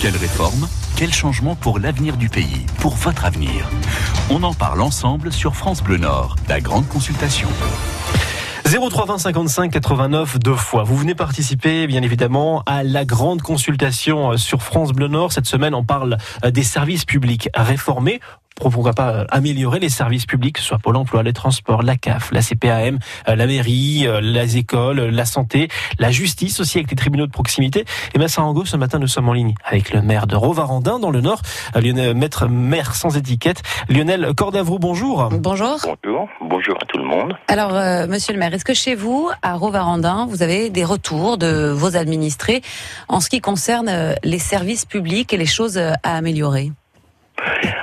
Quelle réforme Quel changement pour l'avenir du pays Pour votre avenir? On en parle ensemble sur France Bleu Nord, la grande consultation. 0320 55 89 deux fois. Vous venez participer bien évidemment à la grande consultation sur France Bleu Nord. Cette semaine, on parle des services publics réformés pourquoi pas euh, améliorer les services publics, que ce soit Pôle emploi, les transports, la CAF, la CPAM, euh, la mairie, euh, les écoles, la santé, la justice aussi avec les tribunaux de proximité. Et bien Sarango, ce matin, nous sommes en ligne avec le maire de Rovarandin dans le Nord, Lionel, maître maire sans étiquette, Lionel Cordavroux, bonjour. Bonjour. Bonjour, bonjour à tout le monde. Alors, monsieur le maire, est-ce que chez vous, à Rovarandin, vous avez des retours de vos administrés en ce qui concerne les services publics et les choses à améliorer?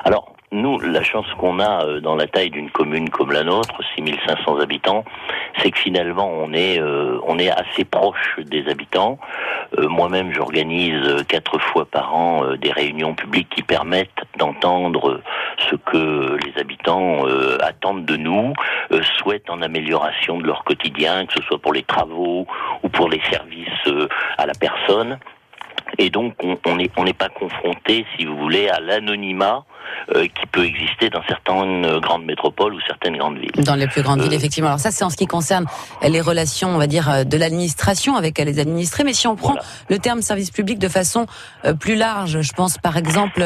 Alors, nous, la chance qu'on a euh, dans la taille d'une commune comme la nôtre, 6500 habitants, c'est que finalement on est euh, on est assez proche des habitants. Euh, moi-même, j'organise quatre fois par an des réunions publiques qui permettent d'entendre ce que les habitants attendent de nous, souhaitent en amélioration de leur quotidien, que ce soit pour les travaux ou pour les services à la personne. Et donc, on n'est on pas confronté, si vous voulez, à l'anonymat euh, qui peut exister dans certaines euh, grandes métropoles ou certaines grandes villes. Dans les plus grandes villes, euh, effectivement. Alors ça, c'est en ce qui concerne les relations, on va dire, de l'administration avec les administrés. Mais si on prend le terme service public de façon plus large, je pense par exemple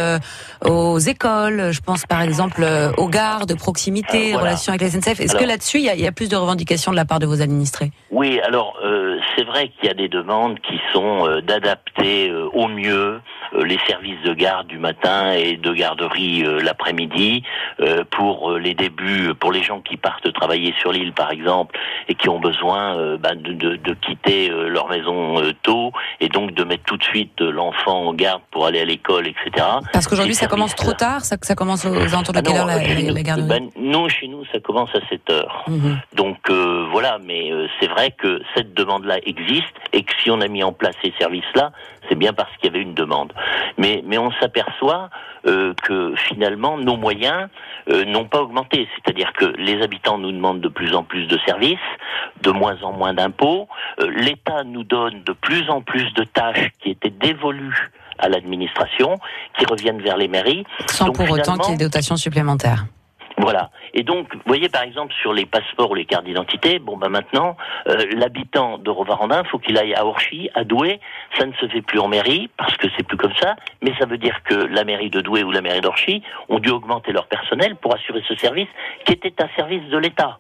aux écoles, je pense par exemple aux gares de proximité, relations avec la SNCF. Est-ce que là-dessus, il y, a plus de revendications de la part de vos administrés? Oui, alors c'est vrai qu'il y a des demandes qui sont d'adapter au mieux les services de garde du matin et de garderie euh, l'après-midi euh, pour euh, les débuts, pour les gens qui partent travailler sur l'île par exemple et qui ont besoin bah, de, de, de, quitter leur maison tôt et donc de mettre tout de suite l'enfant en garde pour aller à l'école, etc. Parce qu'aujourd'hui ça commence trop tard, ça, ça commence aux alentours de ah quelle heure la, la, garderie ben, Non, chez nous ça commence à 7 heures. Mhm. Donc voilà, mais c'est vrai que cette demande-là existe et que si on a mis en place ces services-là, c'est bien parce qu'il y avait une demande. Mais, mais on s'aperçoit euh, que finalement nos moyens euh, n'ont pas augmenté. C'est-à-dire que les habitants nous demandent de plus en plus de services, de moins en moins d'impôts. Euh, L'État nous donne de plus en plus de tâches qui étaient dévolues à l'administration, qui reviennent vers les mairies. Sans pour autant qu'il y ait des dotations supplémentaires. Voilà. Et donc, vous voyez par exemple sur les passeports ou les cartes d'identité, bon ben maintenant, euh, l'habitant de Rovarandin, faut qu'il aille à Orchy, à Douai. Ça ne se fait plus en mairie parce que c'est plus comme ça, mais ça veut dire que la mairie de Douai ou la mairie d'Orchy ont dû augmenter leur personnel pour assurer ce service qui était un service de l'État.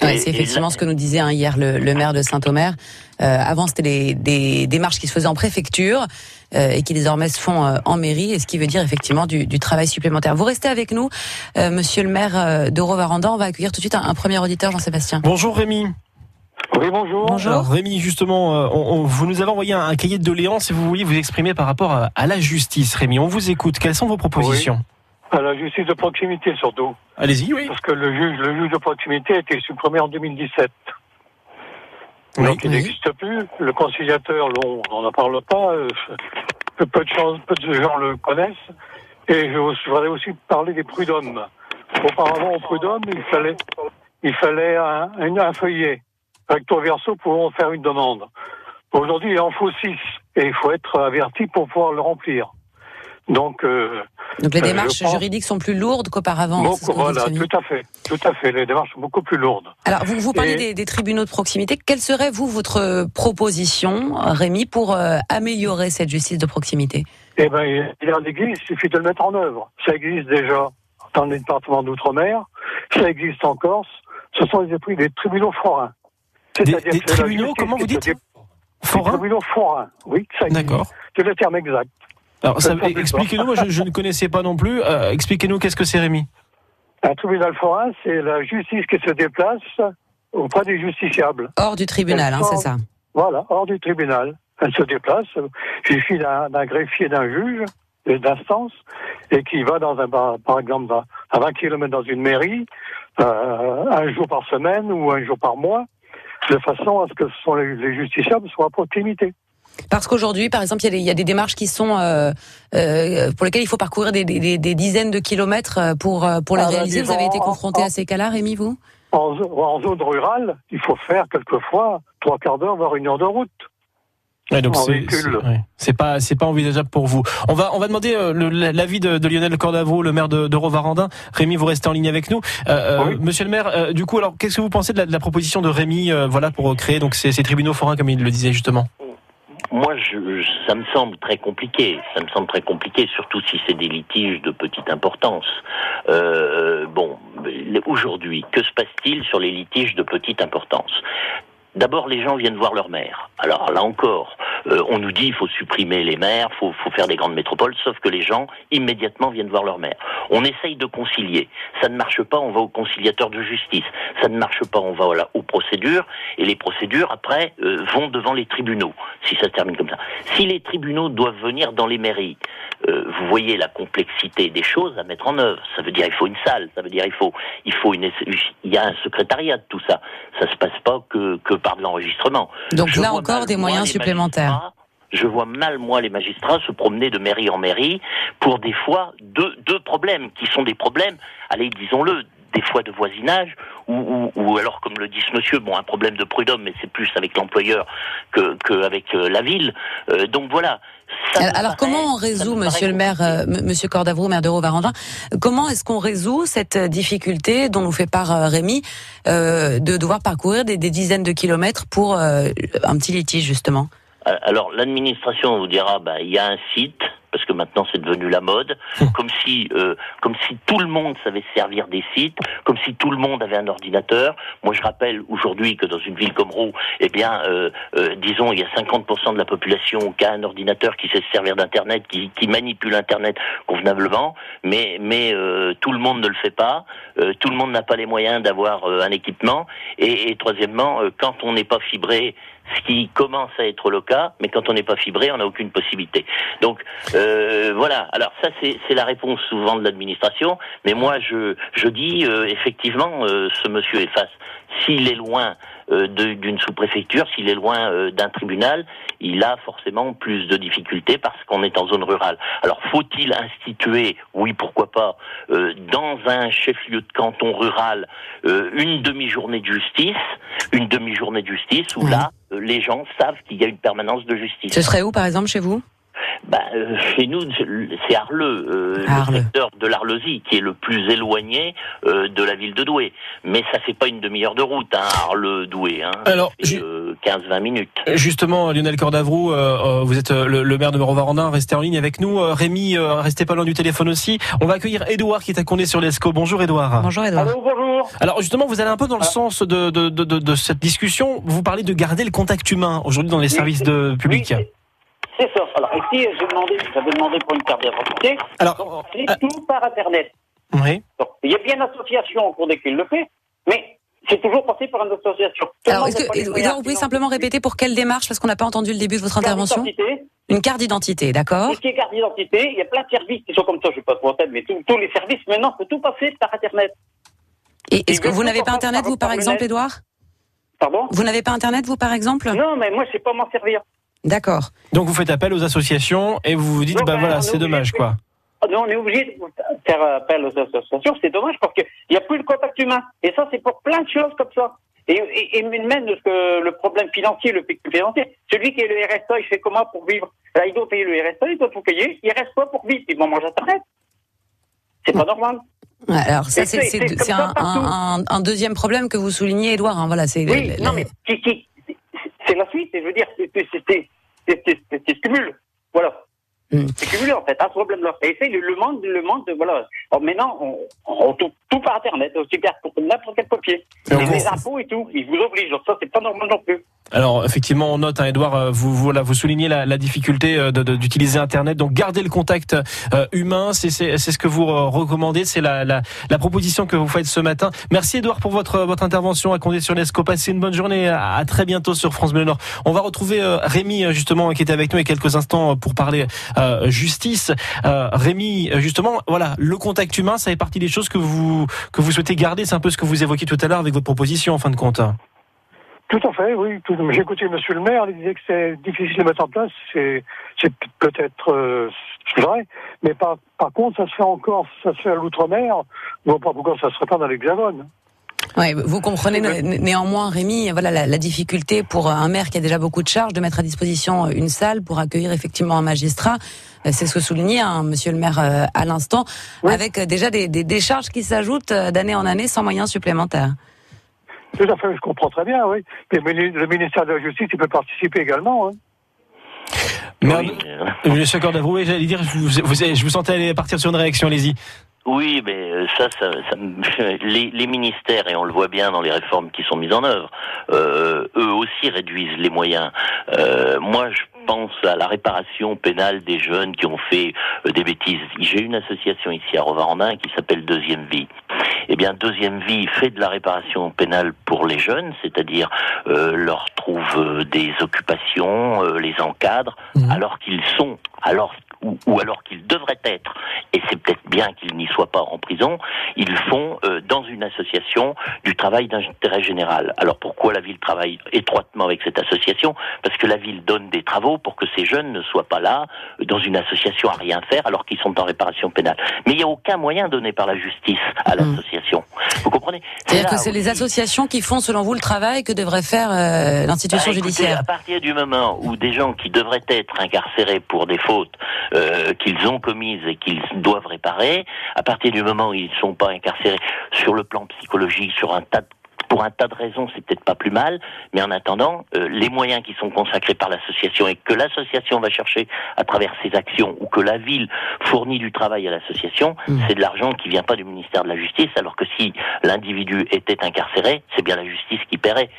C'est effectivement ce que nous disait hein, hier le, maire de Saint-Omer. Euh, avant, c'était des démarches qui se faisaient en préfecture. Euh, et qui désormais se font euh, en mairie, et ce qui veut dire effectivement du, du travail supplémentaire. Vous restez avec nous, euh, Monsieur le maire de Rovaranda. On va accueillir tout de suite un, premier auditeur, Jean-Sébastien. Bonjour Rémi. Oui, bonjour. Bonjour. Alors, Rémi, justement, on, vous nous avez envoyé un, cahier de doléances si vous vouliez vous exprimer par rapport à, la justice. Rémi, on vous écoute. Quelles sont vos propositions? À la justice de proximité surtout. Allez-y, oui. Parce que le juge, le juge de proximité a été supprimé en 2017. Donc il n'existe plus. Le conciliateur, on n'en parle pas. Euh, peu, de gens, peu de gens le connaissent. Et je voudrais aussi parler des prud'hommes. Auparavant, au prud'homme, il fallait, il fallait un, un feuillet recto verso pour faire une demande. Aujourd'hui, il en faut six et il faut être averti pour pouvoir le remplir. Donc, euh, donc les euh, démarches juridiques sont plus lourdes qu'auparavant. Voilà, tout à fait, tout à fait. Les démarches sont beaucoup plus lourdes. Alors vous vous parlez des, des, tribunaux de proximité. Quelle serait vous votre proposition, Rémi, pour euh, améliorer cette justice de proximité? Eh ben, il y a l'église, il suffit de le mettre en œuvre. Ça existe déjà dans le département d'outre-mer, ça existe en Corse. Ce sont les, des tribunaux forains. Des, des tribunaux, comment vous dites Forains Des tribunaux forains, oui, ça existe. D'accord. C'est le terme exact. Alors, expliquez-nous, moi je, ne connaissais pas non plus. Euh, expliquez-nous qu'est-ce que c'est Rémi Un tribunal forain, c'est la justice qui se déplace auprès des justiciables. Hors du tribunal, hein, c'est ça Voilà, hors du tribunal. Elle se déplace, il suffit d'un greffier, d'un juge, d'instance, et qui va dans un, par exemple, à 20 km dans une mairie, euh, un jour par semaine ou un jour par mois, de façon à ce que les, les justiciables soient à proximité. Parce qu'aujourd'hui, par exemple, il y, a des démarches qui sont euh, euh, pour lesquelles il faut parcourir des, dizaines de kilomètres euh, pour pour les ah, réaliser. Vous avez été confronté à ces cas-là, Rémi, vous? En, zone rurale, il faut faire quelquefois trois quarts d'heure, voire une heure de route. donc en c'est ouais. pas c'est pas envisageable pour vous. On va on va demander euh, l'avis de, de Lionel Cordavaux, le maire de, de Rovarandin. Rémi, vous restez en ligne avec nous. Euh, euh, Oui. Monsieur le maire, euh, du coup, alors qu'est-ce que vous pensez de la, de la proposition de Rémi, euh, voilà, pour créer donc ces, ces tribunaux forains comme il le disait justement? Moi, ça me semble très compliqué. Ça me semble très compliqué, surtout si c'est des litiges de petite importance. Euh, bon, aujourd'hui, que se passe-t-il sur les litiges de petite importance? D'abord, les gens viennent voir leur maire. Alors là encore, euh, on nous dit il faut supprimer les maires, faut, faut faire des grandes métropoles, sauf que les gens immédiatement viennent voir leur maire. On essaye de concilier. Ça ne marche pas, on va au conciliateur de justice. Ça ne marche pas, on va voilà, aux procédures. Et les procédures, après, euh, vont devant les tribunaux, si ça se termine comme ça. Si les tribunaux doivent venir dans les mairies, euh, vous voyez la complexité des choses à mettre en œuvre. Ça veut dire il faut une salle, ça veut dire il faut, il faut une, il y a un secrétariat de tout ça. Ça se passe pas que, que par de l'enregistrement. Donc Je là encore des moyens supplémentaires. Je vois mal, moi, les magistrats se promener de mairie en mairie pour des fois deux, deux problèmes qui sont des problèmes, allez, disons-le, des fois de voisinage, ou, ou, ou alors, comme le dit ce monsieur, bon, un problème de prud'homme, mais c'est plus avec l'employeur que, que avec euh, la ville. Euh, donc voilà. Ça Alors paraît- comment on résout, Monsieur le maire, euh, Monsieur Cordavaux, maire de Rovarandin, comment est-ce qu'on résout cette difficulté dont nous fait part Rémi de devoir parcourir des, des dizaines de kilomètres pour un petit litige justement? Alors l'administration vous dira, bah, il y a un site parce que maintenant c'est devenu la mode, comme si euh, comme si tout le monde savait se servir des sites, comme si tout le monde avait un ordinateur. Moi je rappelle aujourd'hui que dans une ville comme Roux, eh bien euh, euh, disons il y a 50% de la population qui a un ordinateur qui sait se servir d'internet, qui, qui manipule internet convenablement, mais mais euh, tout le monde ne le fait pas, Euh, tout le monde n'a pas les moyens d'avoir euh, un équipement et, et troisièmement euh, quand on n'est pas fibré ce qui commence à être le cas, mais quand on n'est pas fibré, on n'a aucune possibilité. Donc euh, voilà. Alors ça, c'est la réponse souvent de l'administration. Mais moi, je je dis euh, effectivement, euh, ce monsieur est face. S'il est loin d'une sous-préfecture, s'il est loin d'un tribunal, il a forcément plus de difficultés parce qu'on est en zone rurale. Alors faut-il instituer, oui pourquoi pas, dans un chef-lieu de canton rural, une demi-journée de justice, une demi-journée de justice où là, les gens savent qu'il y a une permanence de justice. Ce serait où, par exemple, chez vous? Bah, euh, chez nous, c'est Arleux, euh, le secteur de l'Arleusie, qui est le plus éloigné euh, de la ville de Douai. Mais ça fait pas une demi-heure de route, hein, Arleux-Douai. Hein. Alors, euh, 15-20 minutes. Justement, Lionel Cordavrou, euh, euh, vous êtes euh, le, le maire de Rovarandin, restez en ligne avec nous. Euh, Rémi, euh, restez pas loin du téléphone aussi. On va accueillir Édouard qui est à Condé sur l'Escaut. Bonjour Édouard. Bonjour Edouard. Allô, bonjour. Alors justement, vous allez un peu dans le sens de, de, de, de- de cette discussion. Vous parlez de garder le contact humain aujourd'hui dans les services de publics. Oui, c'est ça. Alors ici, j'ai demandé, j'avais demandé pour une carte d'identité. Alors, c'est ah. tout par Internet. oui. Donc, il y a bien une association au cours desquelles le fait, mais c'est toujours passé par une association. Alors, est-ce que, vous pouvez simplement répéter pour quelle démarche, parce qu'on n'a pas entendu le début de votre Carte intervention d'identité, Une carte d'identité, d'accord Tout ce qui est carte d'identité, il y a plein de services qui sont comme ça, je ne vais pas trop en tête, mais tous- tous les services maintenant, peut tout passer par Internet. Et est-ce que vous n'avez pas Internet, vous, par par le exemple, net. Edouard Pardon? Vous n'avez pas Internet, vous, par exemple? Non, mais moi, je sais pas m'en servir. D'accord. Donc vous faites appel aux associations et vous vous dites, Non, bah ben, voilà, c'est dommage de- quoi. Ah non, on est obligé de faire appel aux associations, c'est dommage parce qu'il n'y a plus de contact humain. Et ça, c'est pour plein de choses comme ça. Et, et, et même le, que le problème financier, le financier, celui qui est le RSA, il fait comment pour vivre? Là, il doit payer le RSA, il doit tout payer, il reste pas pour vivre, il va manger Internet. C'est pas normal. Alors ça, c'est un, deuxième problème que vous soulignez, Edouard. hein, voilà, c'est le- Oui, le- non, le- mais qui, qui, c'est la suite, et je veux dire, c'est c'est- c'est- c'est- c'est cumul. Voilà. Hmm. C'est cumulé, en fait, à ce problème-là. Et c'est le, le monde, le monde, voilà. Alors maintenant, on, on tout, tout par Internet, aussi bien pour n'importe quel papier. Et les impôts et tout, ils vous obligent. Donc ça, c'est pas normal non plus. Alors effectivement, on note, hein, Edouard, euh, vous, voilà, vous soulignez la, la difficulté euh, de- de- d'utiliser Internet. Donc gardez le contact euh, humain, c'est c'est- c'est ce que vous euh, recommandez, c'est la, la, la proposition que vous faites ce matin. Merci Edouard pour votre votre intervention à Condé sur. Passez une bonne journée, à, à très bientôt sur France Bleu Nord. On va retrouver euh, Rémi justement qui était avec nous il y a quelques instants pour parler euh, justice. Euh, Rémi, euh, justement, voilà, le contact humain, ça fait partie des choses que vous que vous souhaitez garder. C'est un peu ce que vous évoquiez tout à l'heure avec votre proposition en fin de compte. Tout à fait, oui. J'ai écouté Monsieur le maire, il disait que c'est difficile de mettre en place. C'est peut-être euh, vrai, mais par, par contre, ça se fait encore, ça se fait à l'outre-mer. Je vois pas pourquoi ça se ferait pas dans l'Hexagone. Ouais, vous comprenez néanmoins, Rémi, voilà la, la, difficulté pour un maire qui a déjà beaucoup de charges de mettre à disposition une salle pour accueillir effectivement un magistrat. C'est ce que soulignait hein, Monsieur le maire à l'instant, avec déjà des, des, des charges qui s'ajoutent d'année en année sans moyens supplémentaires. Tout à fait, je comprends très bien, oui. Mais le ministère de la Justice, il peut participer également. Hein. Mais, oui. Monsieur j'allais dire, je vous, je vous sentais aller partir sur une réaction, allez-y. Oui, mais euh, ça, ça, ça les, les, ministères, et on le voit bien dans les réformes qui sont mises en œuvre, euh, eux aussi réduisent les moyens. Euh, moi, je pense à la réparation pénale des jeunes qui ont fait euh, des bêtises. J'ai une association ici à Rovarandin qui s'appelle Deuxième Vie. Eh bien, Deuxième Vie fait de la réparation pénale pour les jeunes, c'est-à-dire euh, leur trouve des occupations, les encadre, mmh. alors qu'ils sont, alors ou, ou alors qu'ils devraient être, et c'est peut-être bien qu'ils n'y soient pas en prison, ils font euh, dans une association du travail d'intérêt général. Alors pourquoi la ville travaille étroitement avec cette association? Parce que la ville donne des travaux pour que ces jeunes ne soient pas là euh, dans une association à rien faire alors qu'ils sont en réparation pénale. Mais il n'y a aucun moyen donné par la justice à hmm. l'association. Vous comprenez? C'est-à-dire que c'est les associations qui font, selon vous, le travail que devrait faire euh, l'institution bah, judiciaire. À partir du moment où des gens qui devraient être incarcérés pour des fautes euh, qu'ils ont commises et qu'ils doivent réparer, à partir du moment où ils ne sont pas incarcérés sur le plan psychologique, sur un tas de pour un tas de raisons, c'est peut-être pas plus mal, mais en attendant, euh, les moyens qui sont consacrés par l'association et que l'association va chercher à travers ses actions ou que la ville fournit du travail à l'association, mmh. c'est de l'argent qui vient pas du ministère de la Justice, alors que si l'individu était incarcéré, c'est bien la justice qui paierait.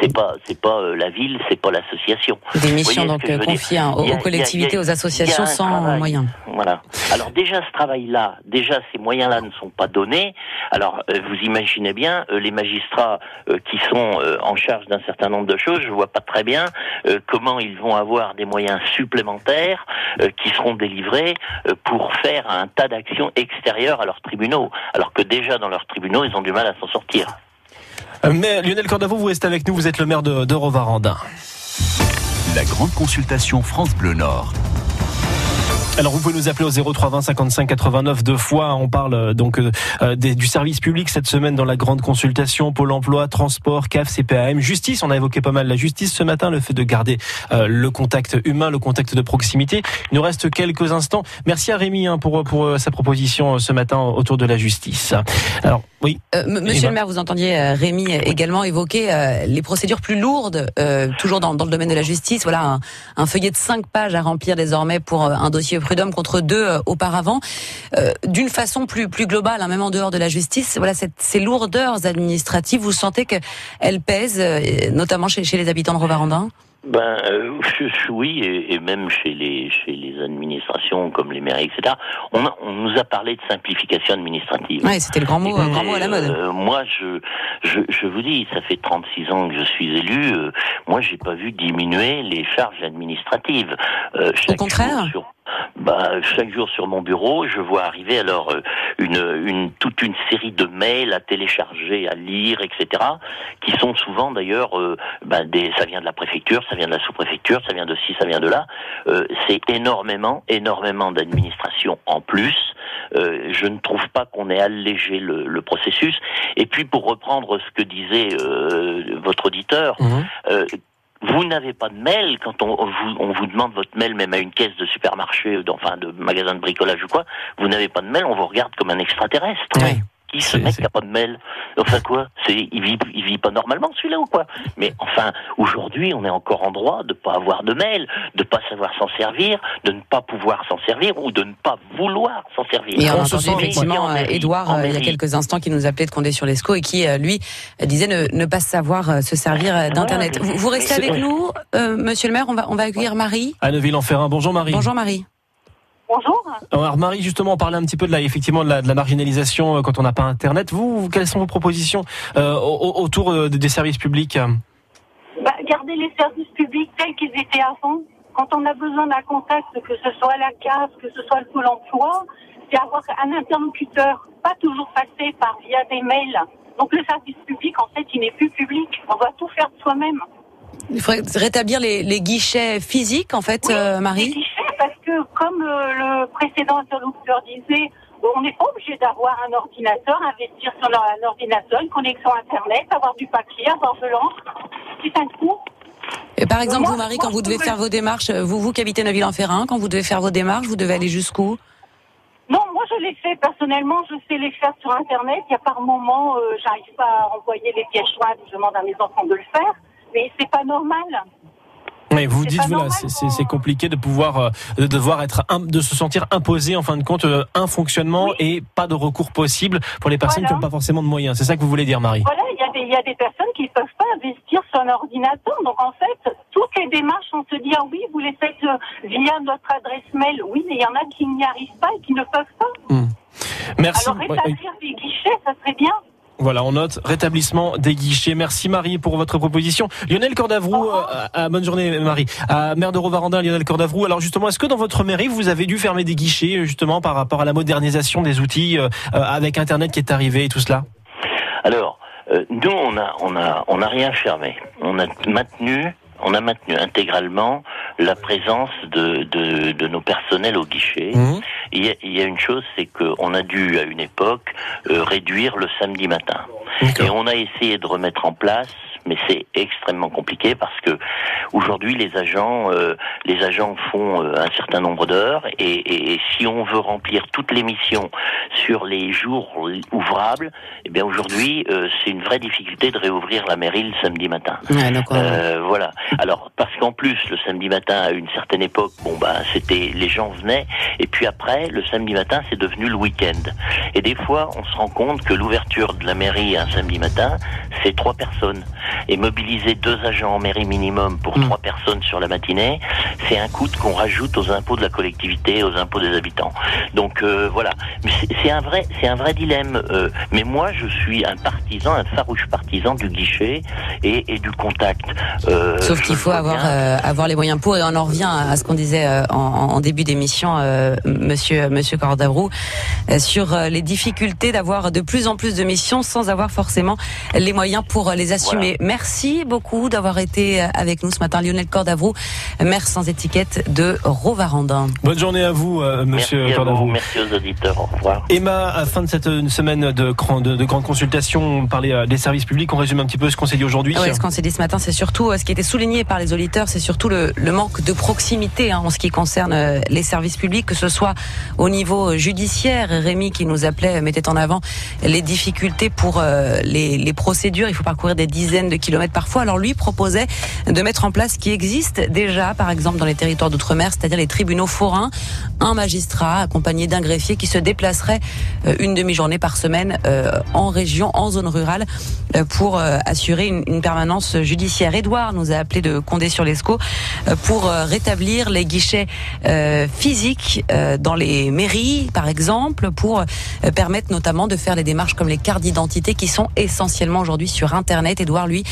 C'est pas, c'est pas euh, la ville, c'est pas l'association. Des missions donc confiées aux, collectivités, aux associations sans moyens. Voilà. Alors déjà ce travail-là, déjà ces moyens-là ne sont pas donnés. Alors euh, vous imaginez bien, les magistrats euh, qui sont euh, en charge d'un certain nombre de choses, je vois pas très bien euh, comment ils vont avoir des moyens supplémentaires qui seront délivrés pour faire un tas d'actions extérieures à leurs tribunaux, alors que déjà dans leurs tribunaux, ils ont du mal à s'en sortir. Mais Lionel Cordavo, vous restez avec nous, vous êtes le maire de, de Rovarandin. La grande consultation France Bleu Nord. Alors vous pouvez nous appeler au 0320 55 89 deux fois. On parle euh, donc euh, euh, du service public cette semaine dans la grande consultation Pôle Emploi, transport, CAF, CPAM, justice. On a évoqué pas mal la justice ce matin, le fait de garder le contact humain, le contact de proximité. Il nous reste quelques instants. Merci à Rémi hein, pour pour sa proposition ce matin autour de la justice. Alors oui. Monsieur le maire, vous entendiez Rémi également évoquer les procédures plus lourdes, toujours dans, dans, le domaine de la justice. Voilà un, un feuillet de cinq pages à remplir désormais pour un dossier prud'homme contre deux euh, auparavant. Euh, d'une façon plus plus globale, hein, même en dehors de la justice, voilà cette, ces lourdeurs administratives, vous sentez qu'elles pèsent, euh, notamment chez, chez les habitants de Rovarandin ben oui, et, même chez les chez les administrations comme les mairies, etc. On, on nous a parlé de simplification administrative. Ouais, c'était le grand mot, grand mot à la mode. moi, je, je je vous dis, ça fait 36 ans que je suis élu. moi, j'ai pas vu diminuer les charges administratives. Au contraire bah, chaque jour sur mon bureau, je vois arriver alors euh, une, une toute une série de mails à télécharger, à lire, etc. Qui sont souvent d'ailleurs, euh, bah, des, ça vient de la préfecture, ça vient de la sous-préfecture, ça vient de ci, ça vient de là. Euh, c'est énormément, énormément d'administration en plus. Euh, je ne trouve pas qu'on ait allégé le, le, processus. Et puis pour reprendre ce que disait votre auditeur. Mmh vous n'avez pas de mail quand on vous, vous demande votre mail, même à une caisse de supermarché, enfin de magasin de bricolage ou quoi. Vous n'avez pas de mail, on vous regarde comme un extraterrestre. Ce mec qui a pas de mail Enfin quoi? C'est il vit il vit pas normalement celui-là ou quoi? Mais enfin aujourd'hui on est encore en droit de pas avoir de mail, de pas savoir s'en servir, de ne pas pouvoir s'en servir ou de ne pas vouloir s'en servir. Et on, entendu effectivement Edouard euh, il y a quelques instants qui nous appelait de Condé sur l'Esco et qui euh, lui disait ne, pas savoir euh, se servir d'internet. vous, restez avec nous, Monsieur le Maire? On va on va accueillir Marie. À Neuville-en-Ferrand. Bonjour Marie. Bonjour Marie. Bonjour. Alors Marie, justement, on parlait un petit peu de la, effectivement, de la, de la marginalisation euh, quand on n'a pas Internet. Vous, quelles sont vos propositions euh, autour euh, des services publics bah, Garder les services publics tels qu'ils étaient avant. Quand on a besoin d'un contact, que ce soit la CAF, que ce soit le Pôle emploi, c'est avoir un interlocuteur, pas toujours passer par via des mails. Donc le service public, en fait, il n'est plus public. On doit tout faire de soi-même. Il faudrait rétablir les, les guichets physiques, en fait, Marie les guichets, parce que comme euh, le précédent interlocuteur disait, on n'est pas obligé d'avoir un ordinateur, investir sur un ordinateur, une connexion Internet, avoir du papier, avoir de l'encre. C'est un coût. Et par exemple, Moi- vous, Marie, quand vous devez faire vos démarches, euh, vous, vous qui habitez Neuville-en-Ferrin, quand vous devez faire vos démarches, vous devez aller jusqu'où? Non, moi je l'ai fait personnellement, je sais les faire sur Internet. Il y a par moment, euh, j'arrive pas à envoyer les pièces jointes, je demande à mes enfants de le faire, mais c'est pas normal. Mais vous dites voilà, c'est- compliqué de pouvoir euh, de devoir être de se sentir imposé en fin de compte euh, un fonctionnement Oui. et pas de recours possible pour les personnes Voilà. qui n'ont pas forcément de moyens. C'est ça que vous voulez dire, Marie? Voilà, il y, a des, il y a des personnes qui ne peuvent pas investir sur un ordinateur. Donc en fait, toutes les démarches, on se dit, ah oui, vous les faites euh, via notre adresse mail. Oui, mais il y en a qui n'y arrivent pas et qui ne peuvent pas. Merci. Alors Ouais, rétablir des guichets, ça serait bien. Voilà, on note rétablissement des guichets. Merci Marie pour votre proposition. Lionel Cordavrou, Au revoir. euh, bonne journée Marie. À maire de Rovarandin, Lionel Cordavrou. Alors justement, est-ce que dans votre mairie, vous avez dû fermer des guichets euh, justement par rapport à la modernisation des outils euh, euh, avec Internet qui est arrivé et tout cela? Alors, euh, nous, on a, on a, on a rien fermé. On a maintenu, on a maintenu intégralement la présence de, de, de nos personnels au guichet. Mhm. Il y, a, il y a une chose, c'est qu'on a dû, à une époque, euh, réduire le samedi matin. Et on a essayé de remettre en place, mais c'est extrêmement compliqué parce que aujourd'hui les agents, euh, les agents font euh, un certain nombre d'heures et, et- et si on veut remplir toutes les missions sur les jours ouvrables, eh bien aujourd'hui euh, c'est une vraie difficulté de réouvrir la mairie le samedi matin. Ouais, Euh, voilà. Alors parce qu'en plus le samedi matin à une certaine époque, bon bah c'était les gens venaient et puis après le samedi matin c'est devenu le week-end. Et des fois on se rend compte que l'ouverture de la mairie un samedi matin c'est trois personnes et mobiliser deux agents en mairie minimum pour Mm. trois personnes sur la matinée, c'est un coût qu'on rajoute aux impôts de la collectivité, aux impôts des habitants. Donc euh, voilà, c'est un vrai, c'est un vrai dilemme. euh, mais moi, je suis un partisan, un farouche partisan du guichet et, et du contact. Euh, Sauf qu'il faut avoir euh, avoir les moyens pour et on en revient à ce qu'on disait euh, en, en début d'émission, euh, Monsieur Monsieur Cordabrou, sur les difficultés d'avoir de plus en plus de missions sans avoir forcément les moyens pour les assumer. Merci beaucoup d'avoir été avec nous ce matin, Lionel Cordavrou, maire sans étiquette de Rovarandin. Bonne journée à vous, euh, Merci Monsieur à vous, Cordavrou. merci aux auditeurs. Au revoir. Emma, à la fin de cette semaine de, grand- de, de grande consultation, on parlait euh, des services publics. On résume un petit peu ce qu'on s'est dit aujourd'hui. Ah ouais, ce qu'on s'est dit ce matin, c'est surtout euh, ce qui était souligné par les auditeurs, c'est surtout le, manque de proximité hein, en ce qui concerne euh, les services publics, que ce soit au niveau judiciaire. Rémi qui nous appelait mettait en avant les difficultés pour les, procédures. Il faut parcourir des dizaines de kilomètres parfois. Alors lui proposait de mettre en place ce qui existe déjà, par exemple dans les territoires d'outre-mer, c'est-à-dire les tribunaux forains, un magistrat accompagné d'un greffier qui se déplacerait une demi-journée par semaine en région, en zone rurale, euh, pour euh, assurer une, permanence judiciaire. Édouard nous a appelé de Condé-sur-Lescaut euh, pour rétablir les guichets physiques dans les mairies, par exemple, pour permettre notamment de faire les démarches comme les cartes d'identité qui sont essentiellement aujourd'hui sur Internet. Édouard, lui,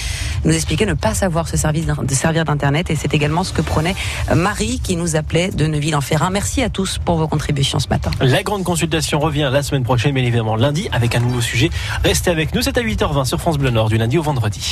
nous expliquait ne pas savoir se de servir d'Internet et c'est également ce que prenait Marie qui nous appelait de Neuville-en-Ferrin. Merci à tous pour vos contributions ce matin. La grande consultation revient la semaine prochaine, bien évidemment lundi, avec un nouveau sujet. Restez avec nous, c'est à 8h20 sur France Bleu Nord, du lundi au vendredi.